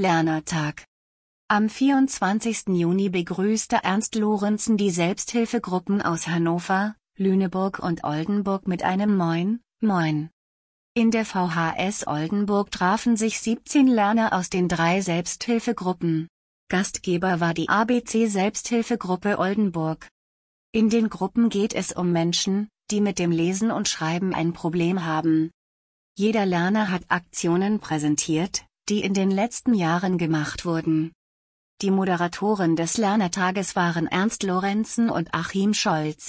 Lernertag. Am 24. Juni begrüßte Ernst Lorenzen die Selbsthilfegruppen aus Hannover, Lüneburg und Oldenburg mit einem Moin, Moin. In der VHS Oldenburg trafen sich 17 Lerner aus den drei Selbsthilfegruppen. Gastgeber war die ABC Selbsthilfegruppe Oldenburg. In den Gruppen geht es um Menschen, die mit dem Lesen und Schreiben ein Problem haben. Jeder Lerner hat Aktionen präsentiert, die in den letzten Jahren gemacht wurden. Die Moderatoren des Lernertages waren Ernst Lorenzen und Achim Scholz.